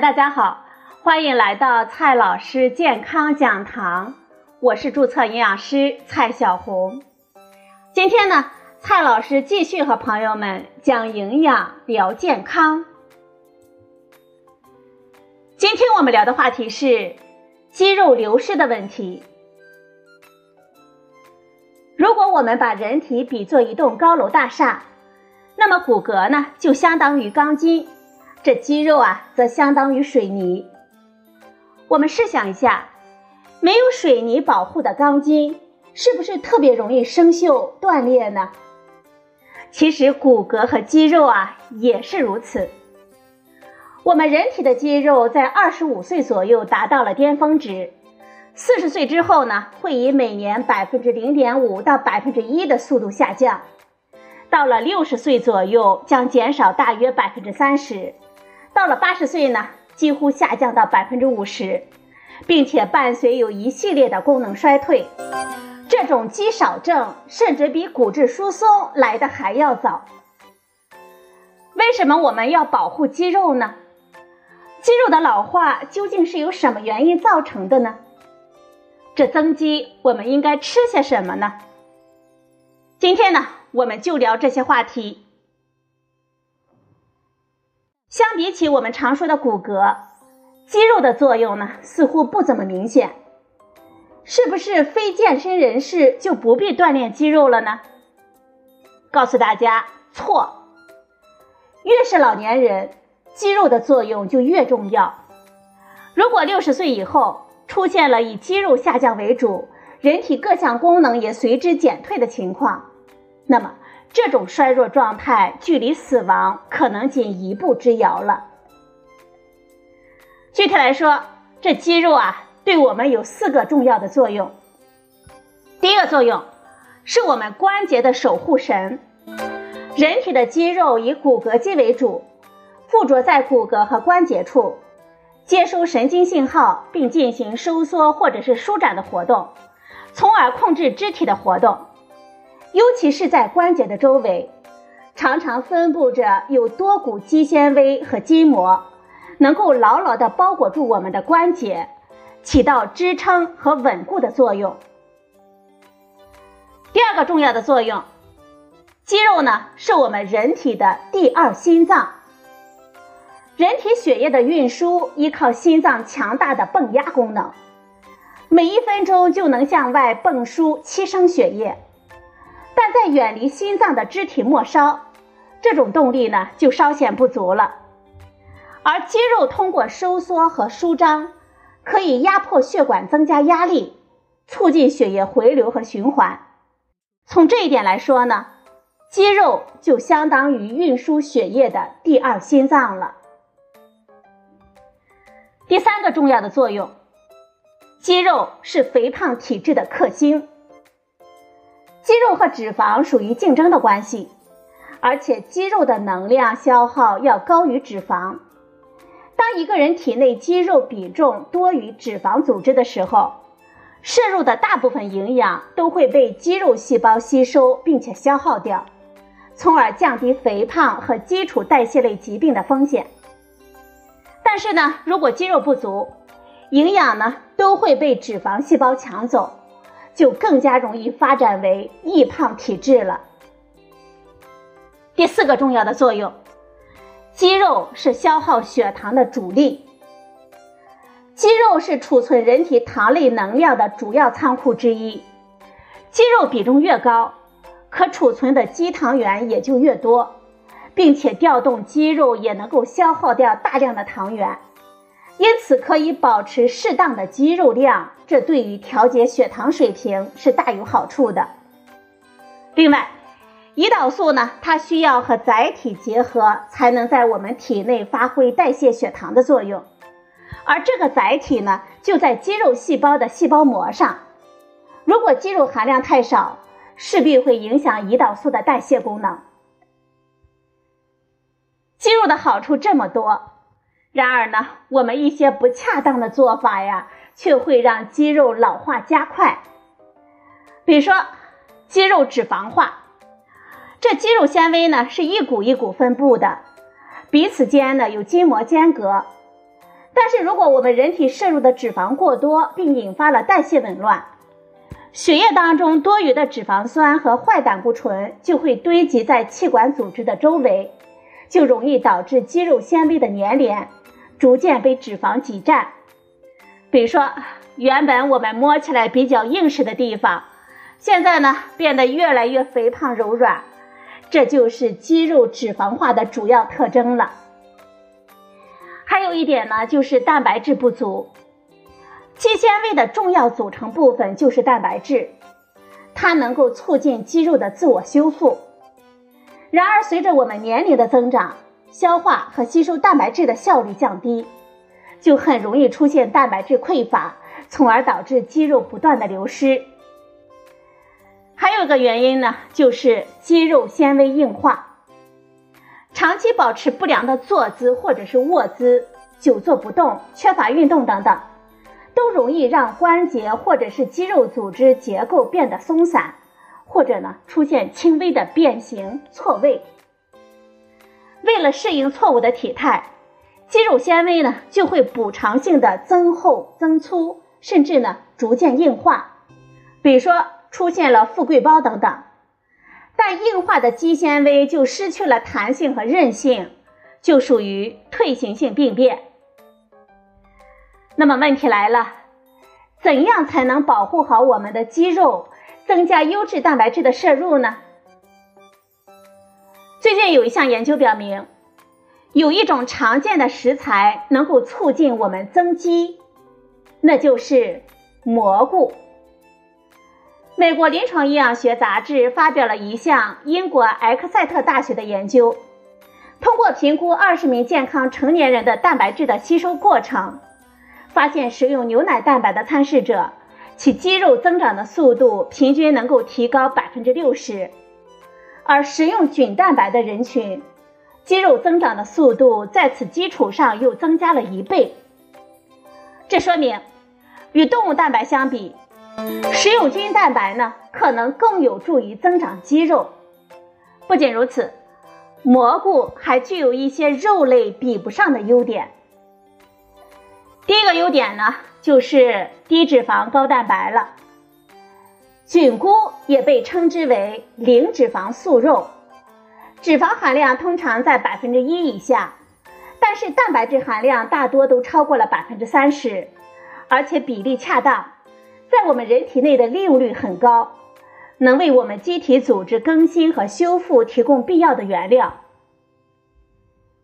大家好，欢迎来到蔡老师健康讲堂，我是注册营养师蔡小红。今天呢，蔡老师继续和朋友们讲营养聊健康。今天我们聊的话题是肌肉流失的问题。如果我们把人体比作一栋高楼大厦，那么骨骼呢就相当于钢筋，这肌肉啊则相当于水泥。我们试想一下，没有水泥保护的钢筋，是不是特别容易生锈断裂呢？其实骨骼和肌肉啊也是如此。我们人体的肌肉在二十五岁左右达到了巅峰值，四十岁之后呢，会以每年百分之零点五到百分之一的速度下降。到了六十岁左右，将减少大约百分之三十；到了八十岁呢，几乎下降到百分之五十，并且伴随有一系列的功能衰退。这种肌少症甚至比骨质疏松来的还要早。为什么我们要保护肌肉呢？肌肉的老化究竟是由什么原因造成的呢？这增肌我们应该吃些什么呢？今天呢？我们就聊这些话题。相比起我们常说的骨骼，肌肉的作用呢，似乎不怎么明显。是不是非健身人士就不必锻炼肌肉了呢？告诉大家，错。越是老年人，肌肉的作用就越重要。如果六十岁以后出现了以肌肉下降为主，人体各项功能也随之减退的情况，那么，这种衰弱状态距离死亡可能仅一步之遥了。具体来说，这肌肉啊，对我们有四个重要的作用。第一个作用，是我们关节的守护神。人体的肌肉以骨骼肌为主，附着在骨骼和关节处，接收神经信号，并进行收缩或者是舒展的活动，从而控制肢体的活动。尤其是在关节的周围，常常分布着有多股肌纤维和筋膜，能够牢牢地包裹住我们的关节，起到支撑和稳固的作用。第二个重要的作用，肌肉呢是我们人体的第二心脏。人体血液的运输依靠心脏强大的泵压功能，每一分钟就能向外泵输七升血液。但在远离心脏的肢体末梢，这种动力呢就稍显不足了。而肌肉通过收缩和舒张，可以压迫血管，增加压力，促进血液回流和循环。从这一点来说呢，肌肉就相当于运输血液的第二心脏了。第三个重要的作用，肌肉是肥胖体质的克星。肌肉和脂肪属于竞争的关系，而且肌肉的能量消耗要高于脂肪。当一个人体内肌肉比重多于脂肪组织的时候，摄入的大部分营养都会被肌肉细胞吸收并且消耗掉，从而降低肥胖和基础代谢类疾病的风险。但是呢，如果肌肉不足，营养呢都会被脂肪细胞抢走。就更加容易发展为易胖体质了。第四个重要的作用，肌肉是消耗血糖的主力。肌肉是储存人体糖类能量的主要仓库之一，肌肉比重越高，可储存的肌糖原也就越多，并且调动肌肉也能够消耗掉大量的糖原。因此，可以保持适当的肌肉量，这对于调节血糖水平是大有好处的。另外，胰岛素呢，它需要和载体结合，才能在我们体内发挥代谢血糖的作用。而这个载体呢，就在肌肉细胞的细胞膜上。如果肌肉含量太少，势必会影响胰岛素的代谢功能。肌肉的好处这么多。然而呢，我们一些不恰当的做法呀，却会让肌肉老化加快。比如说，肌肉脂肪化，这肌肉纤维呢是一股一股分布的，彼此间呢有筋膜间隔。但是如果我们人体摄入的脂肪过多，并引发了代谢紊乱，血液当中多余的脂肪酸和坏胆固醇就会堆积在气管组织的周围，就容易导致肌肉纤维的粘连，逐渐被脂肪挤占。比如说，原本我们摸起来比较硬实的地方，现在呢变得越来越肥胖柔软，这就是肌肉脂肪化的主要特征了。还有一点呢，就是蛋白质不足。肌纤维的重要组成部分就是蛋白质，它能够促进肌肉的自我修复。然而，随着我们年龄的增长，消化和吸收蛋白质的效率降低，就很容易出现蛋白质匮乏，从而导致肌肉不断的流失。还有个原因呢，就是肌肉纤维硬化。长期保持不良的坐姿或者是卧姿，久坐不动、缺乏运动等等，都容易让关节或者是肌肉组织结构变得松散，或者呢出现轻微的变形、错位。为了适应错误的体态，肌肉纤维呢就会补偿性的增厚、增粗，甚至呢逐渐硬化，比如说出现了富贵包等等。但硬化的肌纤维就失去了弹性和韧性，就属于退行性病变。那么问题来了，怎样才能保护好我们的肌肉，增加优质蛋白质的摄入呢？最近有一项研究表明，有一种常见的食材能够促进我们增肌，那就是蘑菇。美国临床营养学杂志发表了一项英国埃克塞特大学的研究，通过评估二十名健康成年人的蛋白质的吸收过程，发现食用牛奶蛋白的参试者，其肌肉增长的速度平均能够提高百分之六十，而食用菌蛋白的人群，肌肉增长的速度在此基础上又增加了一倍。这说明，与动物蛋白相比。食用菌蛋白呢，可能更有助于增长肌肉。不仅如此，蘑菇还具有一些肉类比不上的优点。第一个优点呢，就是低脂肪高蛋白了。菌菇也被称之为零脂肪素肉，脂肪含量通常在百分之一以下，但是蛋白质含量大多都超过了百分之三十，而且比例恰当。在我们人体内的利用率很高，能为我们机体组织更新和修复提供必要的原料。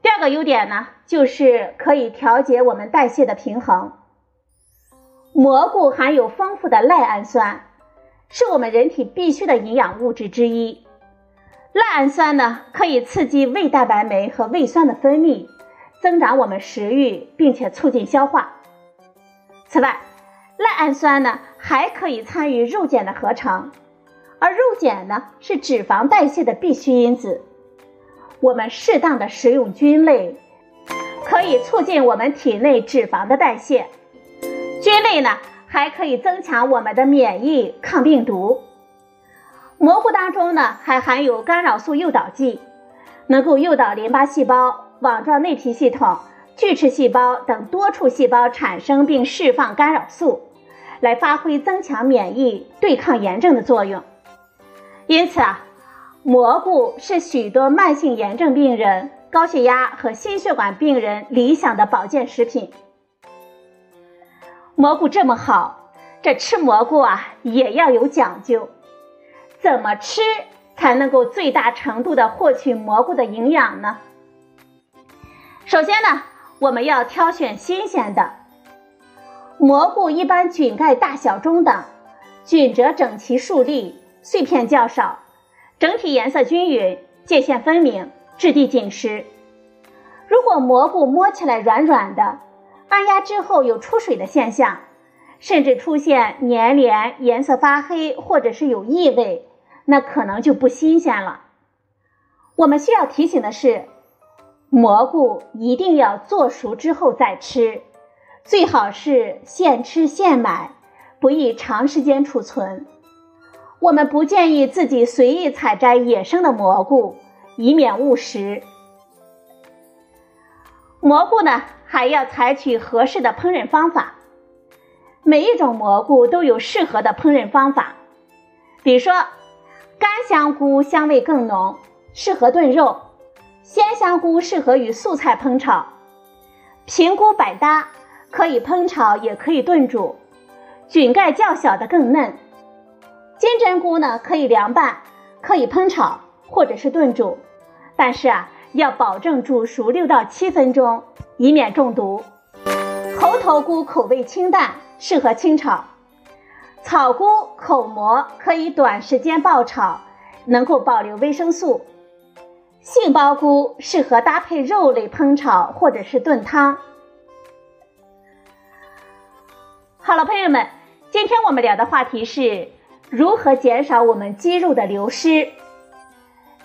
第二个优点呢，就是可以调节我们代谢的平衡。蘑菇含有丰富的赖氨酸，是我们人体必需的营养物质之一。赖氨酸呢，可以刺激胃蛋白酶和胃酸的分泌，增长我们食欲，并且促进消化。此外，赖氨酸呢，还可以参与肉碱的合成，而肉碱呢是脂肪代谢的必需因子。我们适当的食用菌类，可以促进我们体内脂肪的代谢。菌类呢还可以增强我们的免疫、抗病毒。蘑菇当中呢还含有干扰素诱导剂，能够诱导淋巴细胞、网状内皮系统、巨噬细胞等多处细胞产生并释放干扰素。来发挥增强免疫、对抗炎症的作用，因此啊，蘑菇是许多慢性炎症病人、高血压和心血管病人理想的保健食品。蘑菇这么好，这吃蘑菇啊也要有讲究，怎么吃才能够最大程度的获取蘑菇的营养呢？首先呢，我们要挑选新鲜的。蘑菇一般菌盖大小中等，菌褶整齐竖立，碎片较少，整体颜色均匀，界限分明，质地紧实。如果蘑菇摸起来软软的，按压之后有出水的现象，甚至出现粘连、颜色发黑或者是有异味，那可能就不新鲜了。我们需要提醒的是，蘑菇一定要做熟之后再吃。最好是现吃现买，不宜长时间储存。我们不建议自己随意采摘野生的蘑菇，以免误食。蘑菇呢，还要采取合适的烹饪方法。每一种蘑菇都有适合的烹饪方法，比如说，干香菇香味更浓，适合炖肉；鲜香菇适合与素菜烹炒；平菇百搭，可以烹炒也可以炖煮；菌盖较小的更嫩；金针菇呢可以凉拌，可以烹炒或者是炖煮，但是啊要保证煮熟六到七分钟，以免中毒。猴头菇口味清淡。适合清炒，草菇口蘑可以短时间爆炒，能够保留维生素。杏鲍菇适合搭配肉类烹炒或者是炖汤。好了，朋友们，今天我们聊的话题是如何减少我们肌肉的流失。